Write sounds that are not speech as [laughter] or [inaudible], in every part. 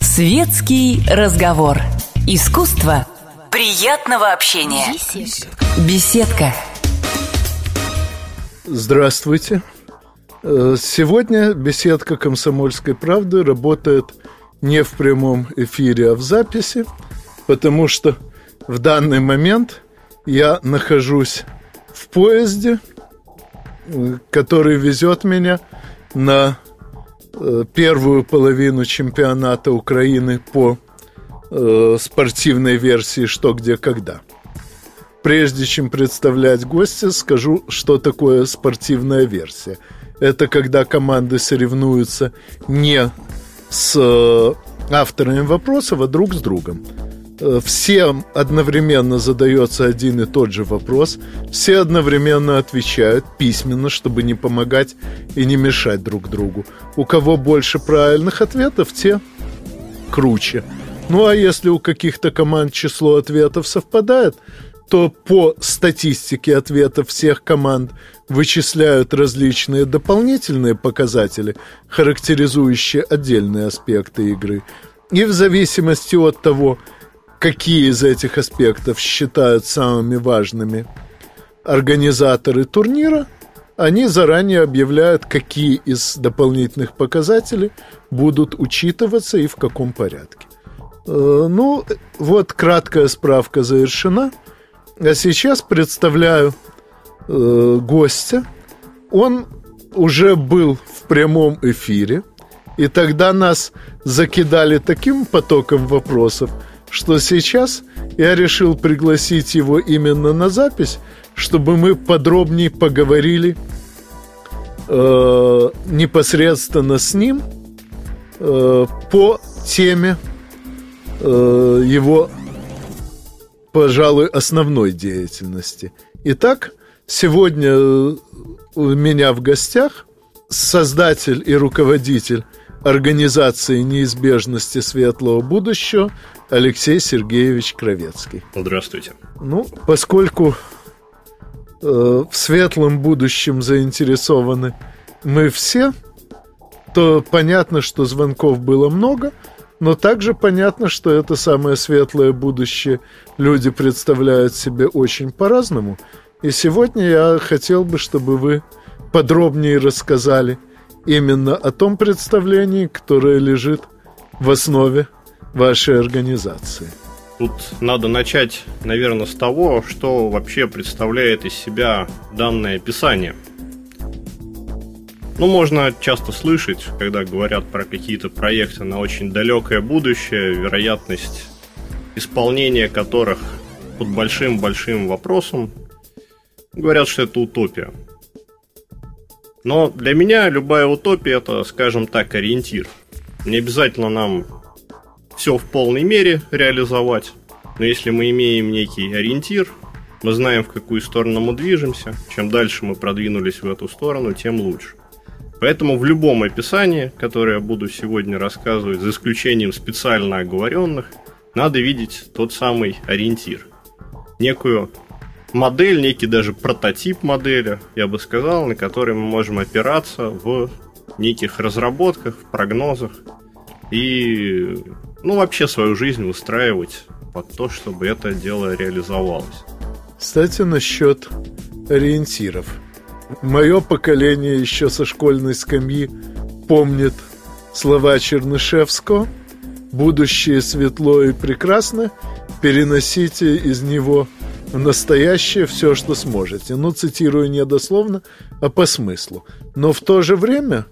Светский разговор. Искусство приятного общения. Беседка. Здравствуйте. Э, Сегодня беседка «Комсомольской правды» работает не в прямом эфире, а в записи, потому что в данный момент я нахожусь в поезде, который везет меня на э, первую половину чемпионата Украины по э, спортивной версии «Что, где, когда». Прежде чем представлять гостя, скажу, что такое спортивная версия. Это когда команды соревнуются не с э, авторами вопросов, а друг с другом. Э, Всем одновременно задается один и тот же вопрос, все одновременно отвечают письменно, чтобы не помогать и не мешать друг другу. У кого больше правильных ответов, те круче. Ну а если у каких-то команд число ответов совпадает, то по статистике ответов всех команд вычисляют различные дополнительные показатели, характеризующие отдельные аспекты игры. И в зависимости от того, какие из этих аспектов считают самыми важными организаторы турнира, они заранее объявляют, какие из дополнительных показателей будут учитываться и в каком порядке. Э, Ну, вот краткая справка завершена. А сейчас представляю э, гостя. Он уже был в прямом эфире, и тогда нас закидали таким потоком вопросов, что сейчас я решил пригласить его именно на запись, чтобы мы подробнее поговорили э, непосредственно с ним э, по теме э, его, пожалуй, основной деятельности. Итак, сегодня э, у меня в гостях создатель и руководитель организации неизбежности светлого будущего Алексей Сергеевич Кровецкий. Здравствуйте. Ну, поскольку э, в светлом будущем заинтересованы мы все, то понятно, что звонков было много, но также понятно, что это самое светлое будущее люди представляют себе очень по-разному. И сегодня я хотел бы, чтобы вы подробнее рассказали именно о том представлении, которое лежит в основе вашей организации. Тут надо начать, наверное, с того, что вообще представляет из себя данное описание. Ну, можно часто слышать, когда говорят про какие-то проекты на очень далекое будущее, вероятность исполнения которых под большим-большим вопросом, говорят, что это утопия. Но для меня любая утопия это, скажем так, ориентир. Не обязательно нам все в полной мере реализовать, но если мы имеем некий ориентир, мы знаем, в какую сторону мы движемся, чем дальше мы продвинулись в эту сторону, тем лучше. Поэтому в любом описании, которое я буду сегодня рассказывать, за исключением специально оговоренных, надо видеть тот самый ориентир. Некую модель, некий даже прототип модели, я бы сказал, на который мы можем опираться в неких разработках, в прогнозах и, ну, вообще свою жизнь выстраивать под то, чтобы это дело реализовалось. Кстати, насчет ориентиров. Мое поколение еще со школьной скамьи помнит слова Чернышевского «Будущее светло и прекрасно, переносите из него настоящее все, что сможете». Ну, цитирую не дословно, а по смыслу. Но в то же время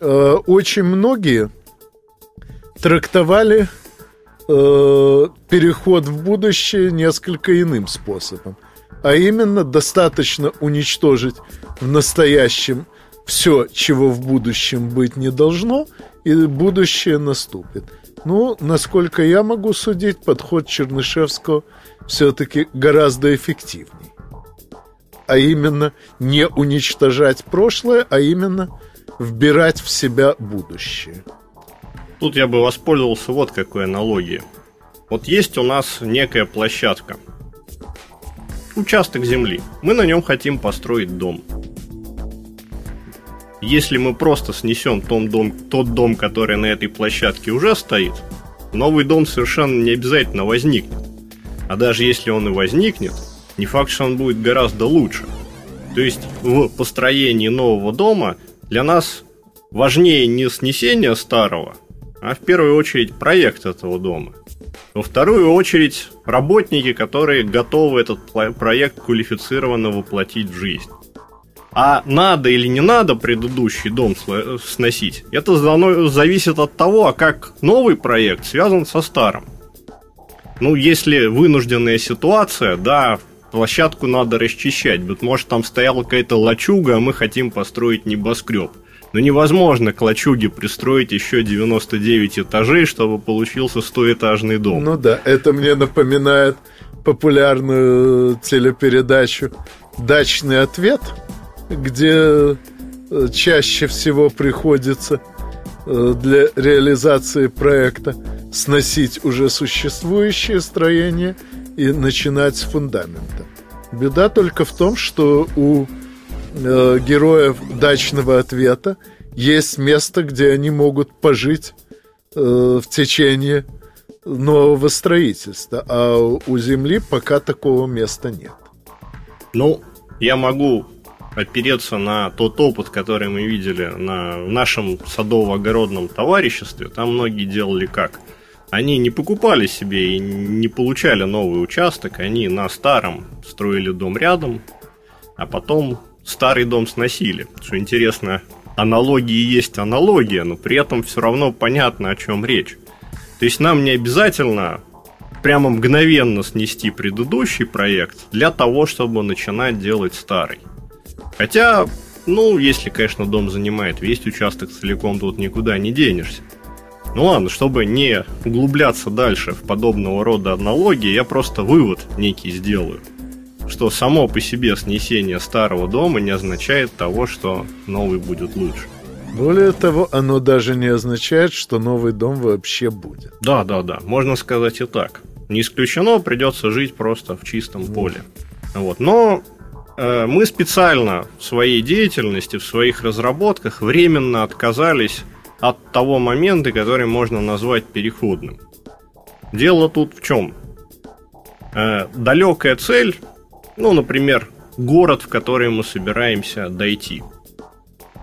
э, очень многие трактовали э, переход в будущее несколько иным способом. А именно, достаточно уничтожить в настоящем все, чего в будущем быть не должно, и будущее наступит. Ну, насколько я могу судить, подход Чернышевского все-таки гораздо эффективней. А именно, не уничтожать прошлое, а именно вбирать в себя будущее. Тут я бы воспользовался вот какой аналогией. Вот есть у нас некая площадка. Участок земли. Мы на нем хотим построить дом. Если мы просто снесем тот дом, тот дом, который на этой площадке уже стоит, новый дом совершенно не обязательно возникнет. А даже если он и возникнет, не факт, что он будет гораздо лучше. То есть в построении нового дома для нас важнее не снесение старого, а в первую очередь проект этого дома. Во вторую очередь работники, которые готовы этот проект квалифицированно воплотить в жизнь. А надо или не надо предыдущий дом сносить, это зависит от того, а как новый проект связан со старым. Ну, если вынужденная ситуация, да, площадку надо расчищать. Вот, может, там стояла какая-то лачуга, а мы хотим построить небоскреб. Но невозможно к лачуге пристроить еще 99 этажей, чтобы получился 100-этажный дом. Ну да, это мне напоминает популярную телепередачу «Дачный ответ», где э, чаще всего приходится э, для реализации проекта сносить уже существующее строение и начинать с фундамента. Беда только в том, что у э, героев дачного ответа есть место, где они могут пожить э, в течение нового строительства, а у Земли пока такого места нет. Ну, я могу опереться на тот опыт, который мы видели на нашем садово-огородном товариществе. Там многие делали как? Они не покупали себе и не получали новый участок, они на старом строили дом рядом, а потом старый дом сносили. Что интересно, аналогии есть аналогия, но при этом все равно понятно, о чем речь. То есть нам не обязательно прямо мгновенно снести предыдущий проект для того, чтобы начинать делать старый. Хотя, ну, если, конечно, дом занимает весь участок целиком, тут никуда не денешься. Ну ладно, чтобы не углубляться дальше в подобного рода аналогии, я просто вывод некий сделаю. Что само по себе снесение старого дома не означает того, что новый будет лучше. Более того, оно даже не означает, что новый дом вообще будет. Да, да, да, можно сказать и так. Не исключено, придется жить просто в чистом поле. Вот. Но э, мы специально в своей деятельности, в своих разработках временно отказались от того момента, который можно назвать переходным. Дело тут в чем? Э, далекая цель, ну, например, город, в который мы собираемся дойти.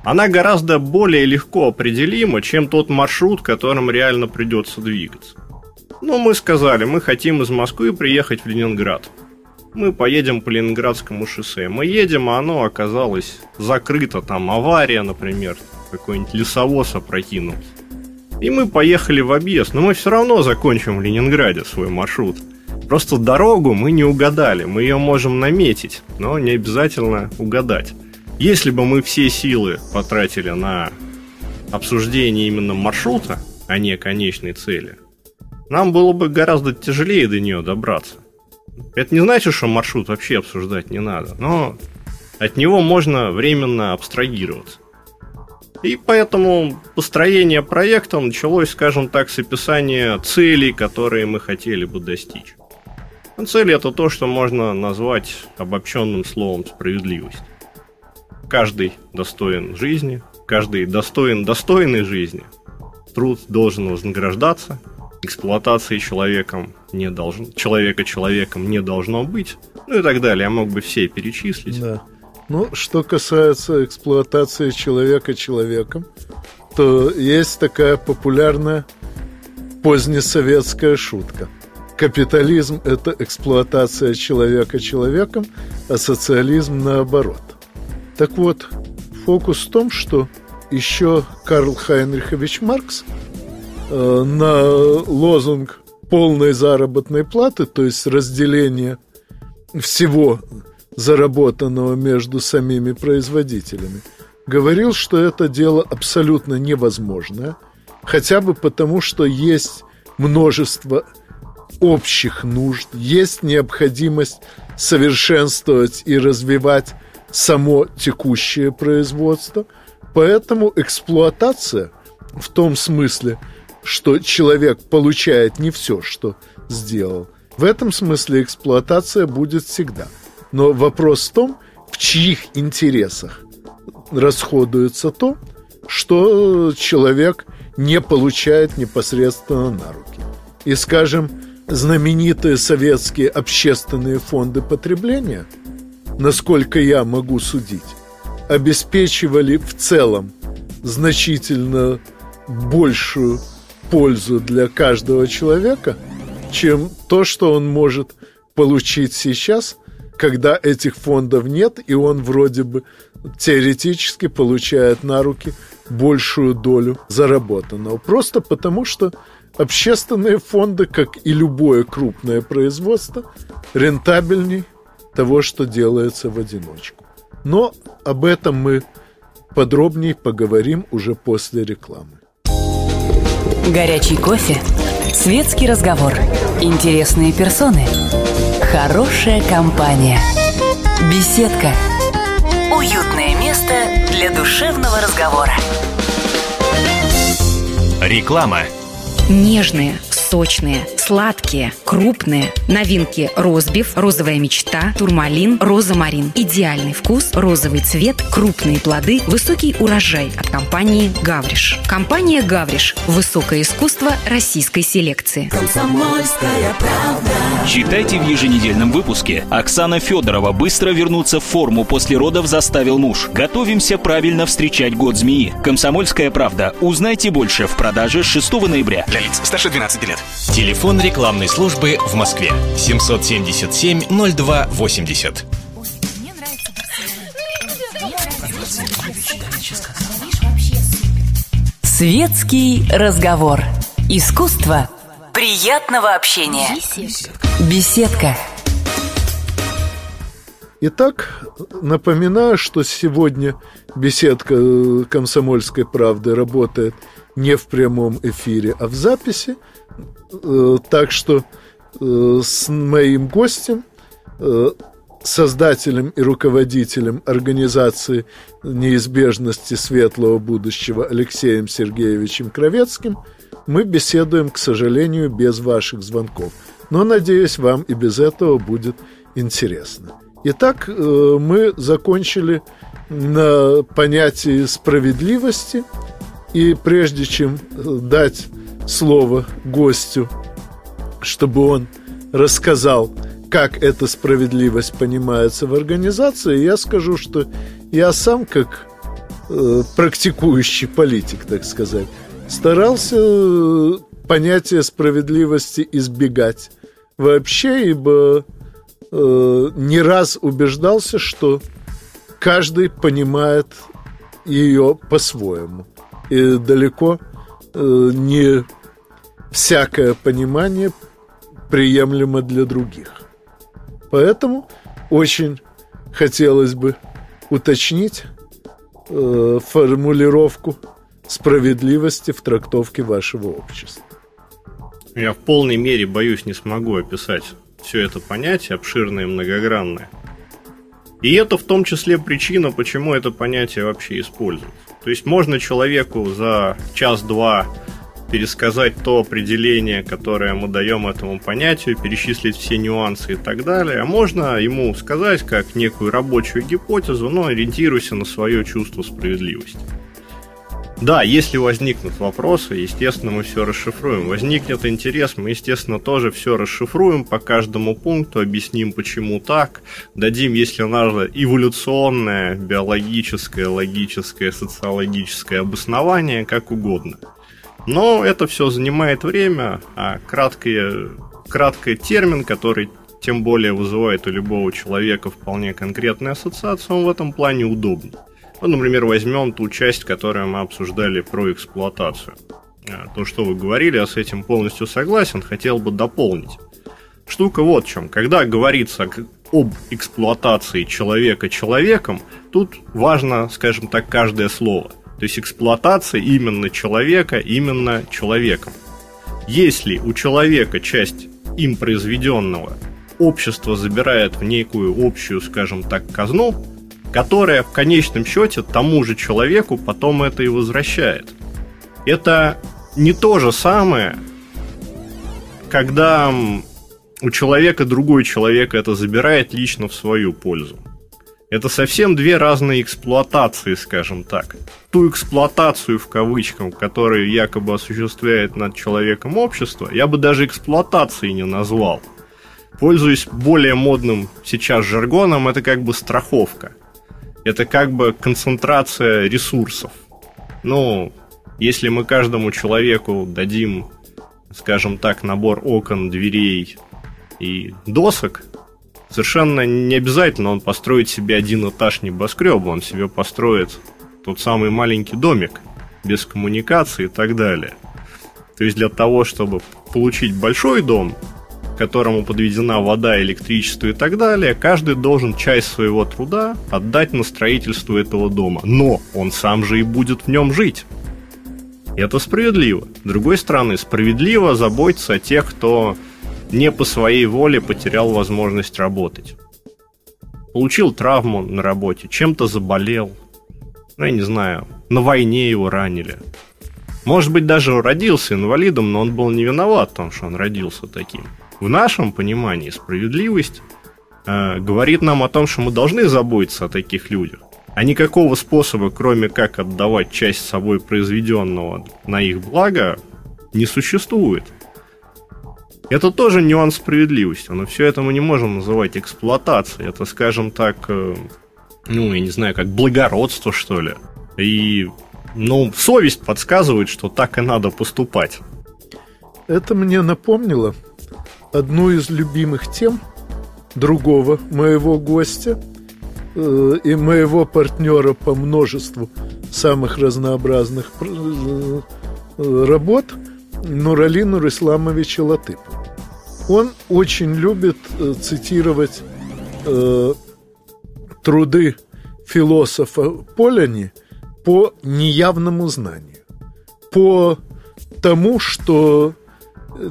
Она гораздо более легко определима, чем тот маршрут, которым реально придется двигаться. Ну, мы сказали, мы хотим из Москвы приехать в Ленинград. Мы поедем по Ленинградскому шоссе. Мы едем, а оно оказалось закрыто, там авария, например, какой-нибудь лесовоз опрокинул. И мы поехали в объезд, но мы все равно закончим в Ленинграде свой маршрут. Просто дорогу мы не угадали, мы ее можем наметить, но не обязательно угадать. Если бы мы все силы потратили на обсуждение именно маршрута, а не конечной цели, нам было бы гораздо тяжелее до нее добраться. Это не значит, что маршрут вообще обсуждать не надо, но от него можно временно абстрагироваться. И поэтому построение проекта началось, скажем так, с описания целей, которые мы хотели бы достичь. А цель это то, что можно назвать обобщенным словом справедливость. Каждый достоин жизни, каждый достоин достойной жизни. Труд должен вознаграждаться, эксплуатации человеком не должен, человека человеком не должно быть, ну и так далее. Я мог бы все перечислить. Да. Ну, что касается эксплуатации человека человеком, то есть такая популярная позднесоветская шутка. Капитализм – это эксплуатация человека человеком, а социализм наоборот. Так вот, фокус в том, что еще Карл Хайнрихович Маркс на лозунг полной заработной платы, то есть разделение всего заработанного между самими производителями, говорил, что это дело абсолютно невозможное, хотя бы потому, что есть множество общих нужд, есть необходимость совершенствовать и развивать само текущее производство, поэтому эксплуатация в том смысле, что человек получает не все, что сделал, в этом смысле эксплуатация будет всегда – но вопрос в том, в чьих интересах расходуется то, что человек не получает непосредственно на руки. И, скажем, знаменитые советские общественные фонды потребления, насколько я могу судить, обеспечивали в целом значительно большую пользу для каждого человека, чем то, что он может получить сейчас, когда этих фондов нет, и он вроде бы теоретически получает на руки большую долю заработанного. Просто потому, что общественные фонды, как и любое крупное производство, рентабельней того, что делается в одиночку. Но об этом мы подробнее поговорим уже после рекламы. Горячий кофе, светский разговор, интересные персоны, хорошая компания, беседка, уютное место для душевного разговора. Реклама. Нежные, сочные, сладкие, крупные. Новинки розбив, розовая мечта, турмалин, розамарин. Идеальный вкус, розовый цвет, крупные плоды, высокий урожай от компании «Гавриш». Компания «Гавриш» – высокое искусство российской селекции. Комсомольская правда. Читайте в еженедельном выпуске. Оксана Федорова быстро вернуться в форму после родов заставил муж. Готовимся правильно встречать год змеи. Комсомольская правда. Узнайте больше в продаже 6 ноября. Для лиц старше 12 лет. Телефон рекламной службы в Москве 777 02 80. Светский разговор. Искусство приятного общения. Беседка. Итак, напоминаю, что сегодня беседка э, «Комсомольской правды» работает не в прямом эфире, а в записи. Э, так что э, с моим гостем, создателем и руководителем организации неизбежности светлого будущего Алексеем Сергеевичем Кровецким мы беседуем, к сожалению, без ваших звонков. Но, надеюсь, вам и без этого будет интересно. Итак, э, мы закончили на понятии справедливости. И прежде чем э, дать слово гостю, чтобы он рассказал, как эта справедливость понимается в организации, я скажу, что я сам, как э, практикующий политик, так сказать, старался э, понятие справедливости избегать вообще, ибо э, не раз убеждался, что каждый понимает ее по-своему. И далеко э, не всякое понимание приемлемо для других. Поэтому очень хотелось бы уточнить э, формулировку справедливости в трактовке вашего общества. Я в полной мере, боюсь, не смогу описать все это понятие, обширное и многогранное. И это в том числе причина, почему это понятие вообще используется. То есть можно человеку за час-два пересказать то определение, которое мы даем этому понятию, перечислить все нюансы и так далее. А можно ему сказать как некую рабочую гипотезу, но ориентируйся на свое чувство справедливости. Да, если возникнут вопросы, естественно, мы все расшифруем. Возникнет интерес, мы, естественно, тоже все расшифруем по каждому пункту, объясним, почему так, дадим, если надо, эволюционное, биологическое, логическое, социологическое обоснование, как угодно. Но это все занимает время, а краткий, краткий термин, который тем более вызывает у любого человека вполне конкретную ассоциацию, он в этом плане удобный. Ну, например, возьмем ту часть, которую мы обсуждали про эксплуатацию. А, то, что вы говорили, я с этим полностью согласен, хотел бы дополнить. Штука вот в чем. Когда говорится об эксплуатации человека человеком, тут важно, скажем так, каждое слово. То есть эксплуатация именно человека именно человеком. Если у человека часть им произведенного общество забирает в некую общую, скажем так, казну, которая в конечном счете тому же человеку потом это и возвращает. Это не то же самое, когда у человека другой человек это забирает лично в свою пользу. Это совсем две разные эксплуатации, скажем так. Ту эксплуатацию, в кавычках, которую якобы осуществляет над человеком общество, я бы даже эксплуатацией не назвал. Пользуясь более модным сейчас жаргоном, это как бы страховка. Это как бы концентрация ресурсов. Ну, если мы каждому человеку дадим, скажем так, набор окон, дверей и досок, совершенно не обязательно он построит себе один этаж небоскреба, он себе построит тот самый маленький домик без коммуникации и так далее. То есть для того, чтобы получить большой дом, которому подведена вода, электричество и так далее, каждый должен часть своего труда отдать на строительство этого дома. Но он сам же и будет в нем жить. Это справедливо. С другой стороны, справедливо заботиться о тех, кто не по своей воле потерял возможность работать. Получил травму на работе, чем-то заболел, ну, я не знаю, на войне его ранили. Может быть, даже родился инвалидом, но он был не виноват в том, что он родился таким. В нашем понимании справедливость э, говорит нам о том, что мы должны заботиться о таких людях. А никакого способа, кроме как отдавать часть собой произведенного на их благо, не существует. Это тоже нюанс справедливости, но все это мы не можем называть эксплуатацией. Это, скажем так, э, ну, я не знаю, как благородство, что ли. И, ну, совесть подсказывает, что так и надо поступать. Это мне напомнило одну из любимых тем другого моего гостя э, и моего партнера по множеству самых разнообразных э, работ Нуралину Исламовича Латыпова. Он очень любит э, цитировать э, труды философа Поляни по неявному знанию, по тому, что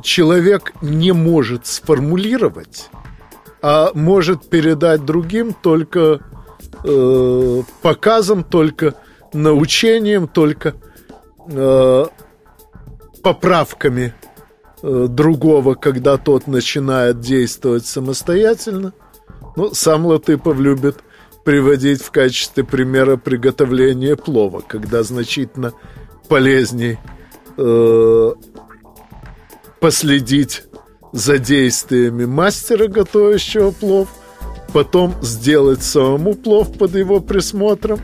человек не может сформулировать, а может передать другим только э, показом, только научением, только э, поправками Э, другого, когда тот начинает действовать самостоятельно. Ну, сам Латыпов любит приводить в качестве примера приготовления плова, когда значительно полезней э, последить за действиями мастера, готовящего плов, потом сделать самому плов под его присмотром,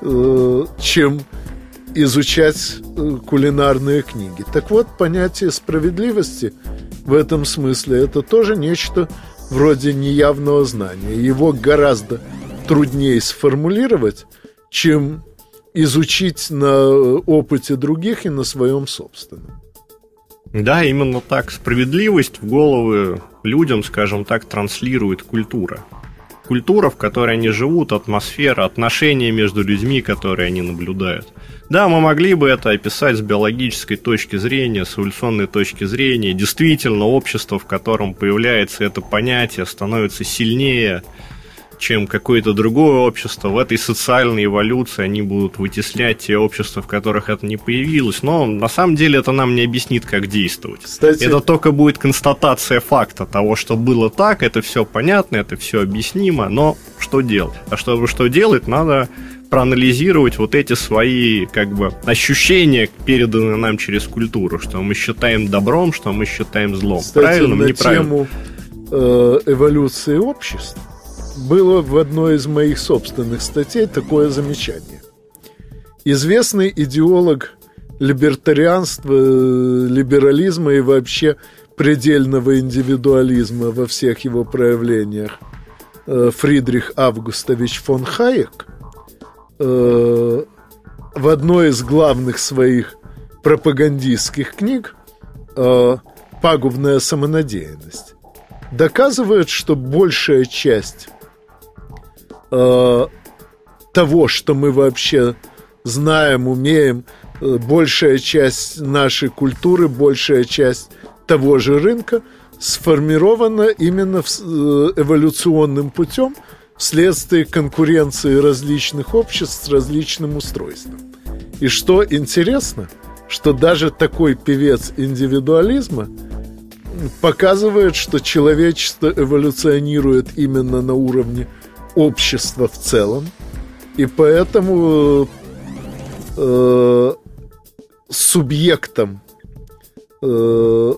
э, чем изучать э, кулинарные книги. Так вот, понятие справедливости в этом смысле это тоже нечто вроде неявного знания. Его гораздо труднее сформулировать, чем изучить на опыте других и на своем собственном. Да, именно так. Справедливость в головы людям, скажем так, транслирует культура. Культура, в которой они живут, атмосфера, отношения между людьми, которые они наблюдают – да, мы могли бы это описать с биологической точки зрения, с эволюционной точки зрения. Действительно, общество, в котором появляется это понятие, становится сильнее, чем какое-то другое общество. В этой социальной эволюции они будут вытеснять те общества, в которых это не появилось. Но на самом деле это нам не объяснит, как действовать. Кстати... Это только будет констатация факта того, что было так, это все понятно, это все объяснимо, но что делать? А чтобы что делать, надо проанализировать вот эти свои как бы ощущения, переданные нам через культуру, что мы считаем добром, что мы считаем злом. Кстати, Правильным, на тему э, эволюции обществ было в одной из моих собственных статей такое замечание. Известный идеолог либертарианства, либерализма и вообще предельного индивидуализма во всех его проявлениях э, Фридрих Августович фон Хайек э, в одной из главных своих пропагандистских книг э, «Пагубная самонадеянность» доказывает, что большая часть э, того, что мы вообще знаем, умеем, э, большая часть нашей культуры, большая часть того же рынка сформирована именно э, эволюционным путем – вследствие конкуренции различных обществ с различным устройством. И что интересно, что даже такой певец индивидуализма показывает, что человечество эволюционирует именно на уровне общества в целом, и поэтому э, субъектом э,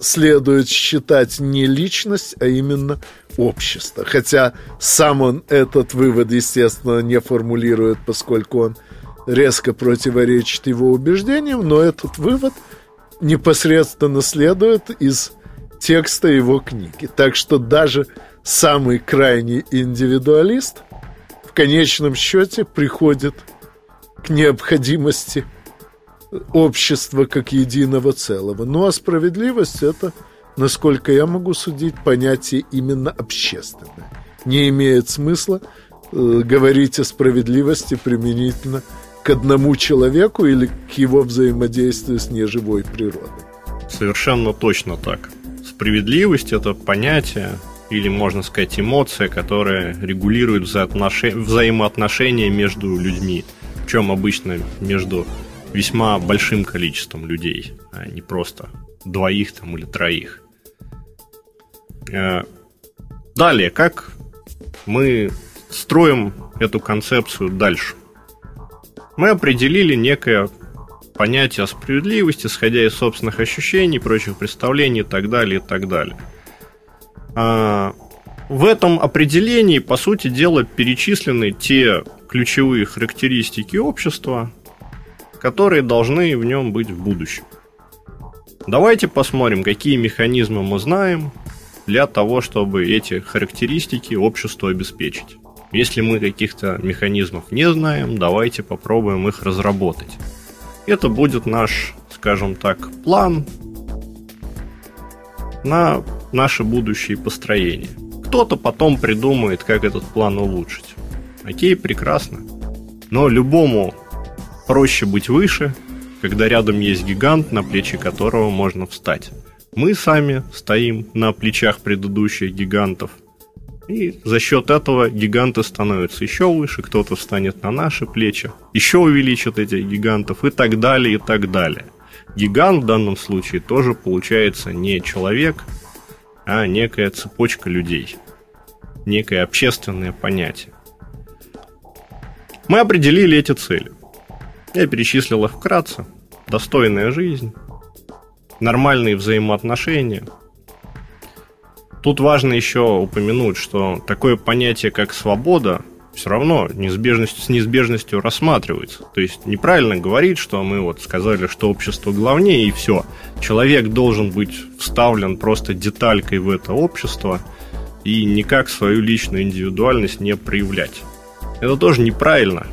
следует считать не личность, а именно общество. Хотя сам он этот вывод, естественно, не формулирует, поскольку он резко противоречит его убеждениям, но этот вывод непосредственно следует из текста его книги. Так что даже самый крайний индивидуалист в конечном счете приходит к необходимости общества как единого целого. Ну а справедливость это, насколько я могу судить, понятие именно общественное. Не имеет смысла э, говорить о справедливости применительно к одному человеку или к его взаимодействию с неживой природой. Совершенно точно так. Справедливость это понятие, или, можно сказать, эмоция, которая регулирует взаимоотношения между людьми. Причем обычно между весьма большим количеством людей, а не просто двоих там или троих. Э, далее, как мы строим эту концепцию дальше? Мы определили некое понятие справедливости, исходя из собственных ощущений, прочих представлений и так далее, и так далее. А, в этом определении, по сути дела, перечислены те ключевые характеристики общества, которые должны в нем быть в будущем. Давайте посмотрим, какие механизмы мы знаем для того, чтобы эти характеристики обществу обеспечить. Если мы каких-то механизмов не знаем, давайте попробуем их разработать. Это будет наш, скажем так, план на наше будущее построение. Кто-то потом придумает, как этот план улучшить. Окей, прекрасно. Но любому проще быть выше, когда рядом есть гигант, на плечи которого можно встать. Мы сами стоим на плечах предыдущих гигантов. И за счет этого гиганты становятся еще выше, кто-то встанет на наши плечи, еще увеличит этих гигантов и так далее, и так далее. Гигант в данном случае тоже получается не человек, а некая цепочка людей, некое общественное понятие. Мы определили эти цели. Я перечислил их вкратце. Достойная жизнь, нормальные взаимоотношения. Тут важно еще упомянуть, что такое понятие, как свобода, все равно неизбежность, с неизбежностью рассматривается. То есть неправильно говорить, что мы вот сказали, что общество главнее и все. Человек должен быть вставлен просто деталькой в это общество и никак свою личную индивидуальность не проявлять. Это тоже неправильно.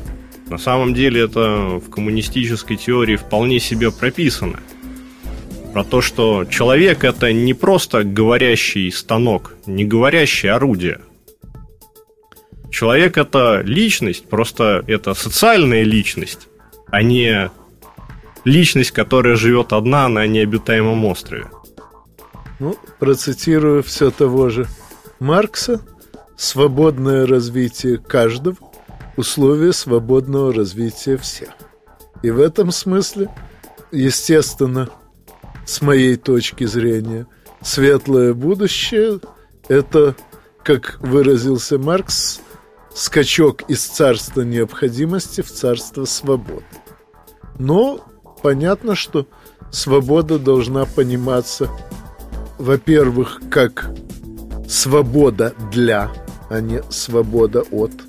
На самом деле это в коммунистической теории вполне себе прописано. Про то, что человек это не просто говорящий станок, не говорящее орудие. Человек это личность, просто это социальная личность, а не личность, которая живет одна на необитаемом острове. Ну, процитирую все того же Маркса, свободное развитие каждого условия свободного развития всех. И в этом смысле, естественно, с моей точки зрения, светлое будущее – это, как выразился Маркс, скачок из царства необходимости в царство свободы. Но понятно, что свобода должна пониматься, во-первых, как свобода для, а не свобода от –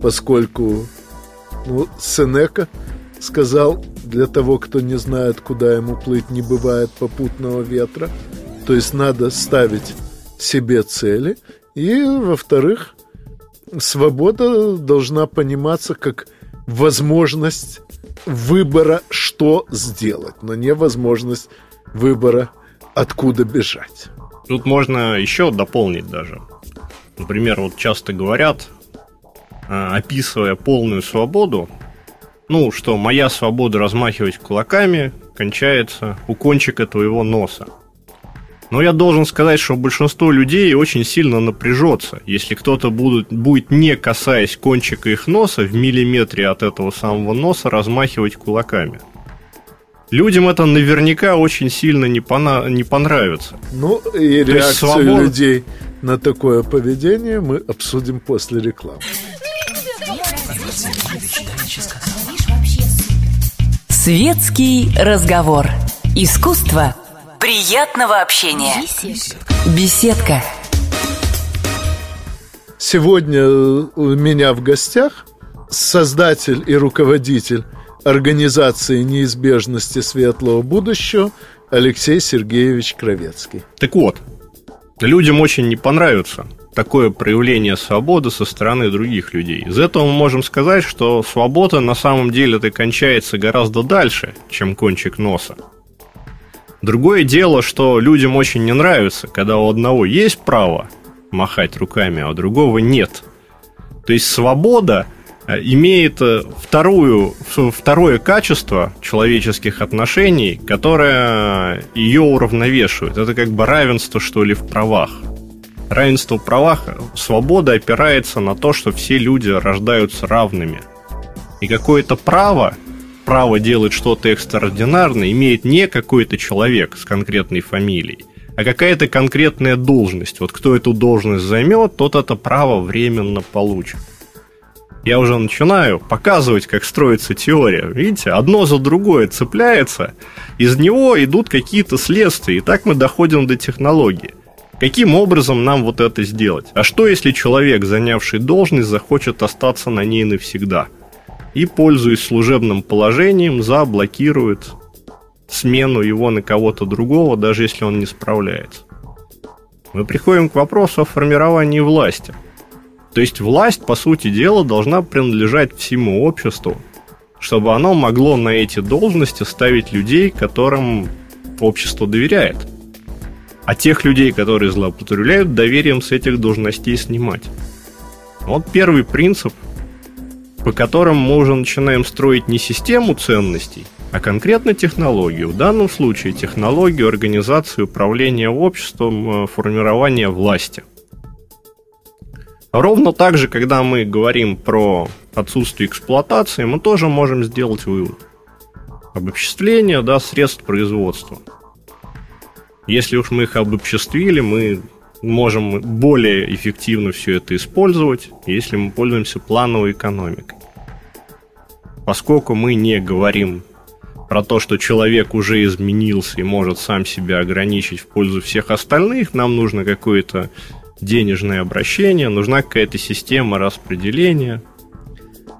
поскольку ну, Сенека сказал, для того, кто не знает, куда ему плыть, не бывает попутного ветра. То есть надо ставить себе цели. И, во-вторых, свобода должна пониматься как возможность выбора, что сделать, но не возможность выбора, откуда бежать. Тут можно еще дополнить даже. Например, вот часто говорят, а, описывая полную свободу, ну, что моя свобода размахивать кулаками кончается у кончика твоего носа. Но я должен сказать, что большинство людей очень сильно напряжется, если кто-то будет, будет не касаясь кончика их носа в миллиметре от этого самого носа размахивать кулаками. Людям это наверняка очень сильно не, пона- не понравится. Ну, и реакция свобод... людей на такое поведение мы обсудим после рекламы. Светский разговор. Искусство приятного общения. Беседка. Сегодня у меня в гостях создатель и руководитель организации неизбежности светлого будущего Алексей Сергеевич Кровецкий. Так вот, людям очень не понравится такое проявление свободы со стороны других людей. Из этого мы можем сказать, что свобода на самом деле-то кончается гораздо дальше, чем кончик носа. Другое дело, что людям очень не нравится, когда у одного есть право махать руками, а у другого нет. То есть свобода э, имеет э, вторую, второе качество человеческих отношений, которое ее уравновешивает. Это как бы равенство, что ли, в правах. Равенство в правах, свобода опирается на то, что все люди рождаются равными. И какое-то право право делать что-то экстраординарное имеет не какой-то человек с конкретной фамилией, а какая-то конкретная должность. Вот кто эту должность займет, тот это право временно получит. Я уже начинаю показывать, как строится теория. Видите, одно за другое цепляется, из него идут какие-то следствия, и так мы доходим до технологии. Каким образом нам вот это сделать? А что, если человек, занявший должность, захочет остаться на ней навсегда – и, пользуясь служебным положением, заблокирует смену его на кого-то другого, даже если он не справляется. Мы приходим к вопросу о формировании власти. То есть власть, по сути дела, должна принадлежать всему обществу, чтобы оно могло на эти должности ставить людей, которым общество доверяет. А тех людей, которые злоупотребляют, доверием с этих должностей снимать. Вот первый принцип – по которым мы уже начинаем строить не систему ценностей, а конкретно технологию. В данном случае технологию организации управления обществом, э, формирования власти. Ровно так же, когда мы говорим про отсутствие эксплуатации, мы тоже можем сделать вывод. Обобществление да, средств производства. Если уж мы их обобществили, мы можем более эффективно все это использовать, если мы пользуемся плановой экономикой. Поскольку мы не говорим про то, что человек уже изменился и может сам себя ограничить в пользу всех остальных, нам нужно какое-то денежное обращение, нужна какая-то система распределения.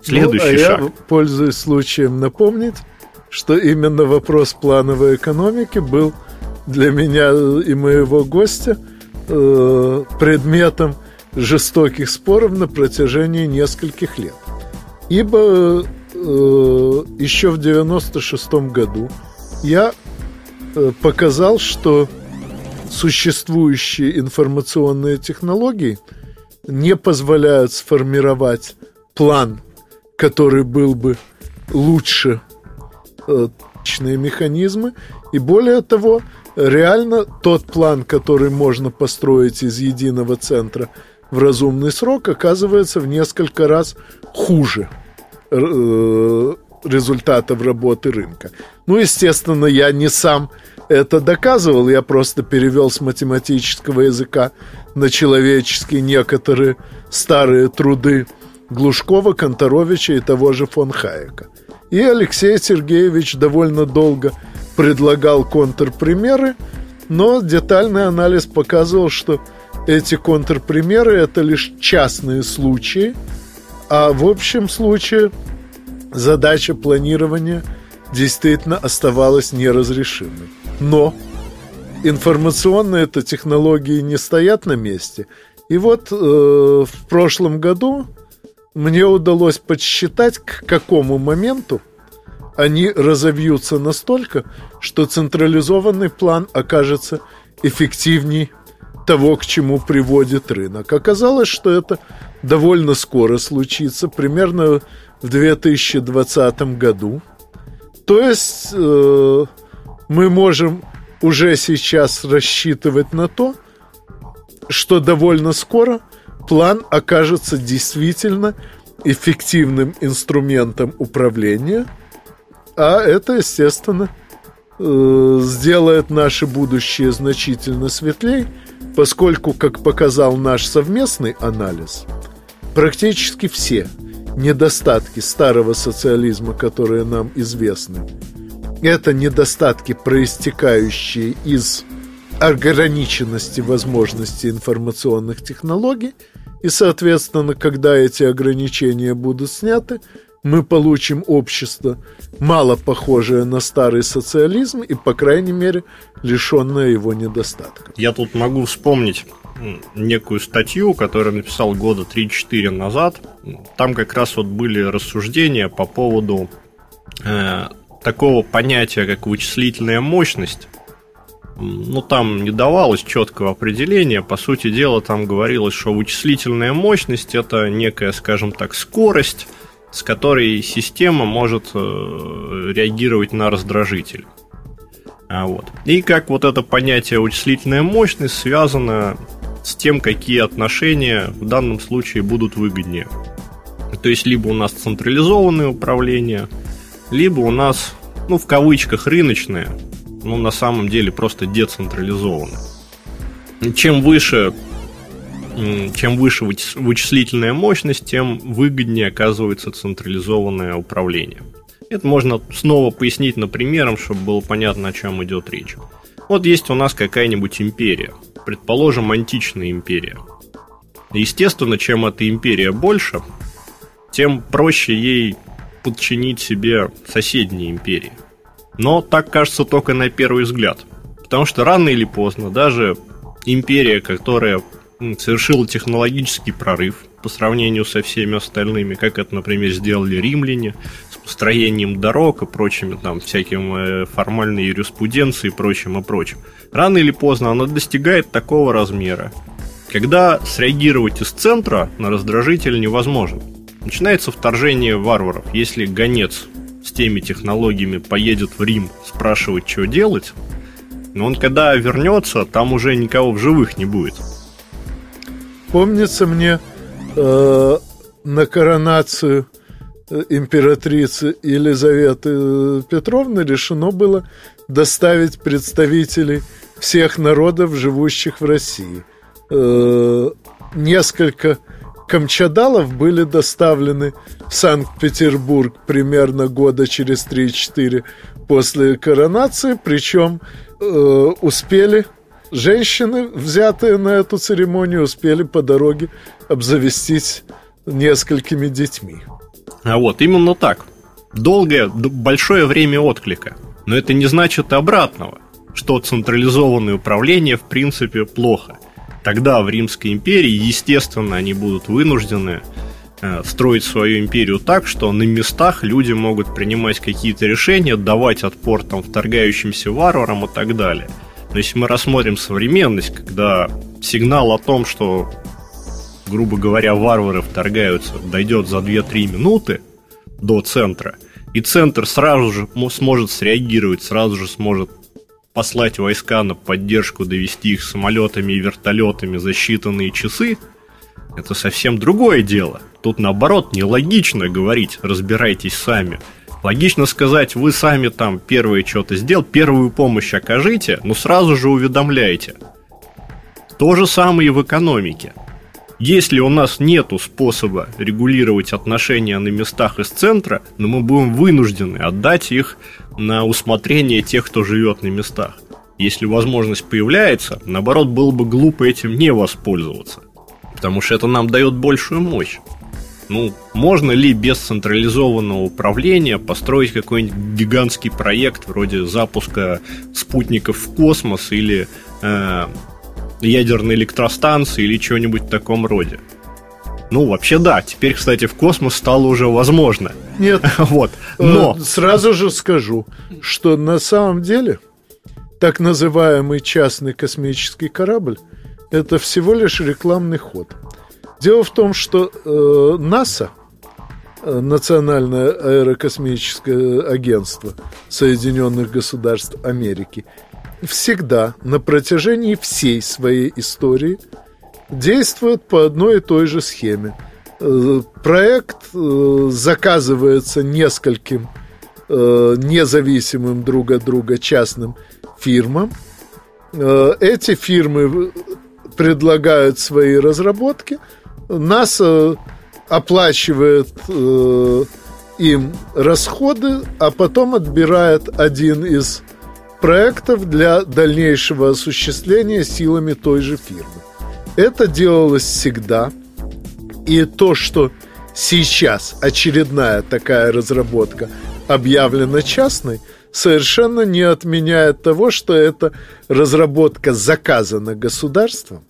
Следующий ну, а шаг. Я пользуюсь случаем напомнить, что именно вопрос плановой экономики был для меня и моего гостя – э, предметом жестоких споров на протяжении нескольких лет. Ибо э, еще в 96 году я э, показал, что существующие информационные технологии не позволяют сформировать план, который был бы лучше э, механизмы, и более того, реально тот план, который можно построить из единого центра в разумный срок, оказывается в несколько раз хуже э, результатов работы рынка. Ну, естественно, я не сам это доказывал, я просто перевел с математического языка на человеческий некоторые старые труды Глушкова, Конторовича и того же фон Хайека. И Алексей Сергеевич довольно долго предлагал контрпримеры, но детальный анализ показывал, что эти контрпримеры – это лишь частные случаи, а в общем случае задача планирования действительно оставалась неразрешимой. Но информационные это технологии не стоят на месте. И вот э, в прошлом году мне удалось подсчитать, к какому моменту они разовьются настолько, что централизованный план окажется эффективней того, к чему приводит рынок. Оказалось, что это довольно скоро случится, примерно в 2020 году. То есть э, мы можем уже сейчас рассчитывать на то, что довольно скоро план окажется действительно эффективным инструментом управления – а это, естественно, э, сделает наше будущее значительно светлее, поскольку, как показал наш совместный анализ, практически все недостатки старого социализма, которые нам известны, это недостатки, проистекающие из ограниченности возможностей информационных технологий, и, соответственно, когда эти ограничения будут сняты, мы получим общество, мало похожее на старый социализм и, по крайней мере, лишенное его недостатков. Я тут могу вспомнить некую статью, которую написал года 3-4 назад. Там как раз вот были рассуждения по поводу э, такого понятия, как вычислительная мощность. Ну, там не давалось четкого определения. По сути дела, там говорилось, что вычислительная мощность это некая, скажем так, скорость, с которой система может э, реагировать на раздражитель. А вот. И как вот это понятие вычислительная мощность связано с тем, какие отношения в данном случае будут выгоднее. То есть, либо у нас централизованное управление, либо у нас, ну, в кавычках, рыночное, ну, на самом деле просто децентрализованное. Чем выше чем выше вычислительная мощность, тем выгоднее оказывается централизованное управление. Это можно снова пояснить на примером, чтобы было понятно, о чем идет речь. Вот есть у нас какая-нибудь империя, предположим, античная империя. Естественно, чем эта империя больше, тем проще ей подчинить себе соседние империи. Но так кажется только на первый взгляд. Потому что рано или поздно даже империя, которая совершила технологический прорыв по сравнению со всеми остальными, как это, например, сделали римляне с построением дорог и прочими там всяким э, формальной юриспруденцией и прочим и прочим. Рано или поздно она достигает такого размера, когда среагировать из центра на раздражитель невозможно. Начинается вторжение варваров. Если гонец с теми технологиями поедет в Рим спрашивать, что делать, но он когда вернется, там уже никого в живых не будет. Помнится мне э, на коронацию э, императрицы Елизаветы э, Петровны решено было доставить представителей всех народов, живущих в России. Э, несколько камчадалов были доставлены в Санкт-Петербург примерно года через 3-4 после коронации, причем э, успели женщины, взятые на эту церемонию, успели по дороге обзавестись несколькими детьми. А вот именно так. Долгое, большое время отклика. Но это не значит обратного, что централизованное управление в принципе плохо. Тогда в Римской империи, естественно, они будут вынуждены э, строить свою империю так, что на местах люди могут принимать какие-то решения, давать отпор там вторгающимся варварам и так далее – но если мы рассмотрим современность, когда сигнал о том, что, грубо говоря, варвары вторгаются, дойдет за 2-3 минуты до центра, и центр сразу же сможет среагировать, сразу же сможет послать войска на поддержку, довести их самолетами и вертолетами за считанные часы, это совсем другое дело. Тут наоборот нелогично говорить, разбирайтесь сами – Логично сказать, вы сами там первое что-то сделал, первую помощь окажите, но сразу же уведомляйте. То же самое и в экономике. Если у нас нет способа регулировать отношения на местах из центра, но мы будем вынуждены отдать их на усмотрение тех, кто живет на местах. Если возможность появляется, наоборот, было бы глупо этим не воспользоваться. Потому что это нам дает большую мощь. Ну, можно ли без централизованного управления построить какой-нибудь гигантский проект вроде запуска спутников в космос или э, ядерной электростанции или чего-нибудь в таком роде? Ну, вообще да. Теперь, кстати, в космос стало уже возможно. Нет. [laughs] вот. Э, Но... Сразу же скажу, что на самом деле так называемый частный космический корабль это всего лишь рекламный ход. Дело в том, что э, НАСА, э, Национальное аэрокосмическое агентство Соединенных Государств Америки, всегда на протяжении всей своей истории действует по одной и той же схеме. Э, проект э, заказывается нескольким независимым друг от друга частным фирмам. Эти фирмы предлагают свои разработки, НАСА оплачивает э, им расходы, а потом отбирает один из проектов для дальнейшего осуществления силами той же фирмы. Это делалось всегда. И то, что сейчас очередная такая разработка объявлена частной, совершенно не отменяет того, что эта разработка заказана государством,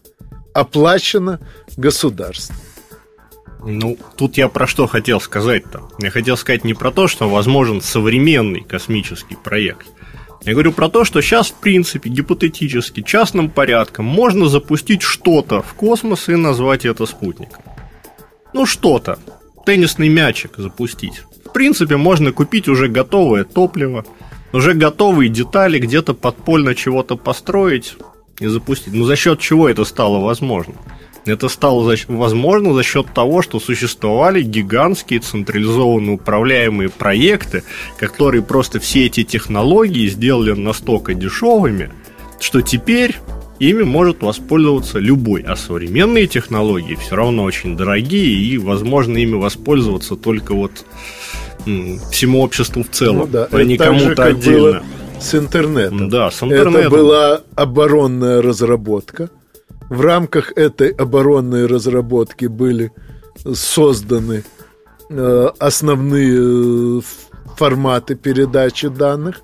оплачена государством. Ну, тут я про что хотел сказать-то. Я хотел сказать не про то, что возможен современный космический проект. Я говорю про то, что сейчас, в принципе, гипотетически, частным порядком можно запустить что-то в космос и назвать это спутником. Ну, что-то. Теннисный мячик запустить. В принципе, можно купить уже готовое топливо, уже готовые детали, где-то подпольно чего-то построить и запустить. Ну, за счет чего это стало возможно? Это стало за, возможно за счет того, что существовали гигантские централизованно управляемые проекты, которые просто все эти технологии сделали настолько дешевыми, что теперь ими может воспользоваться любой. А современные технологии все равно очень дорогие, и возможно ими воспользоваться только вот всему обществу в целом, ну, да. а не кому-то отдельно. С интернетом. Да, с интернетом. Это была оборонная разработка в рамках этой оборонной разработки были созданы э, основные э, форматы передачи данных,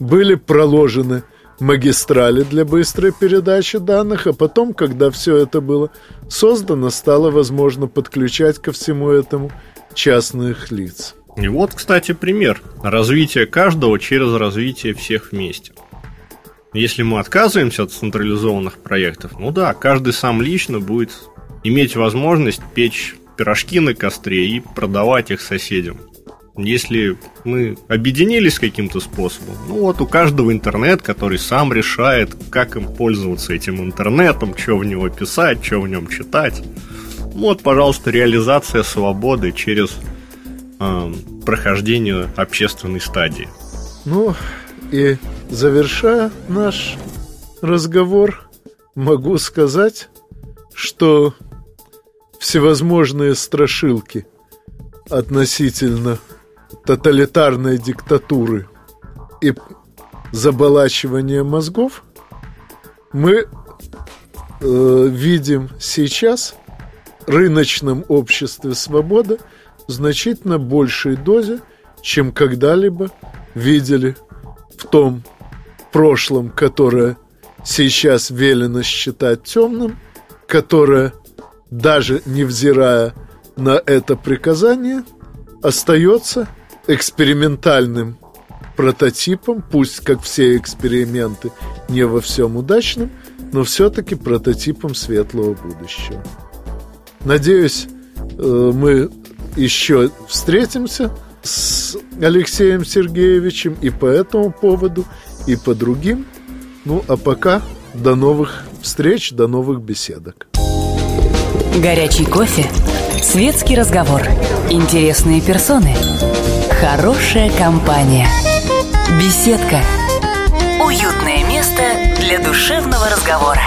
были проложены магистрали для быстрой передачи данных, а потом, когда все это было создано, стало возможно подключать ко всему этому частных лиц. И вот, кстати, пример развития каждого через развитие всех вместе. Если мы отказываемся от централизованных проектов, ну да, каждый сам лично будет иметь возможность печь пирожки на костре и продавать их соседям. Если мы объединились каким-то способом, ну вот у каждого интернет, который сам решает, как им пользоваться этим интернетом, что в него писать, что в нем читать. Вот, пожалуйста, реализация свободы через э, прохождение общественной стадии. Ну, и завершая наш разговор, могу сказать, что всевозможные страшилки относительно тоталитарной диктатуры и заболачивания мозгов мы э, видим сейчас в рыночном обществе свобода значительно большей дозе, чем когда-либо видели в том прошлом, которое сейчас велено считать темным, которое, даже невзирая на это приказание, остается экспериментальным прототипом, пусть как все эксперименты не во всем удачным, но все-таки прототипом светлого будущего. Надеюсь, э, мы еще встретимся с Алексеем Сергеевичем и по этому поводу, и по другим. Ну, а пока до новых встреч, до новых беседок. Горячий кофе, светский разговор, интересные персоны, хорошая компания, беседка, уютное место для душевного разговора.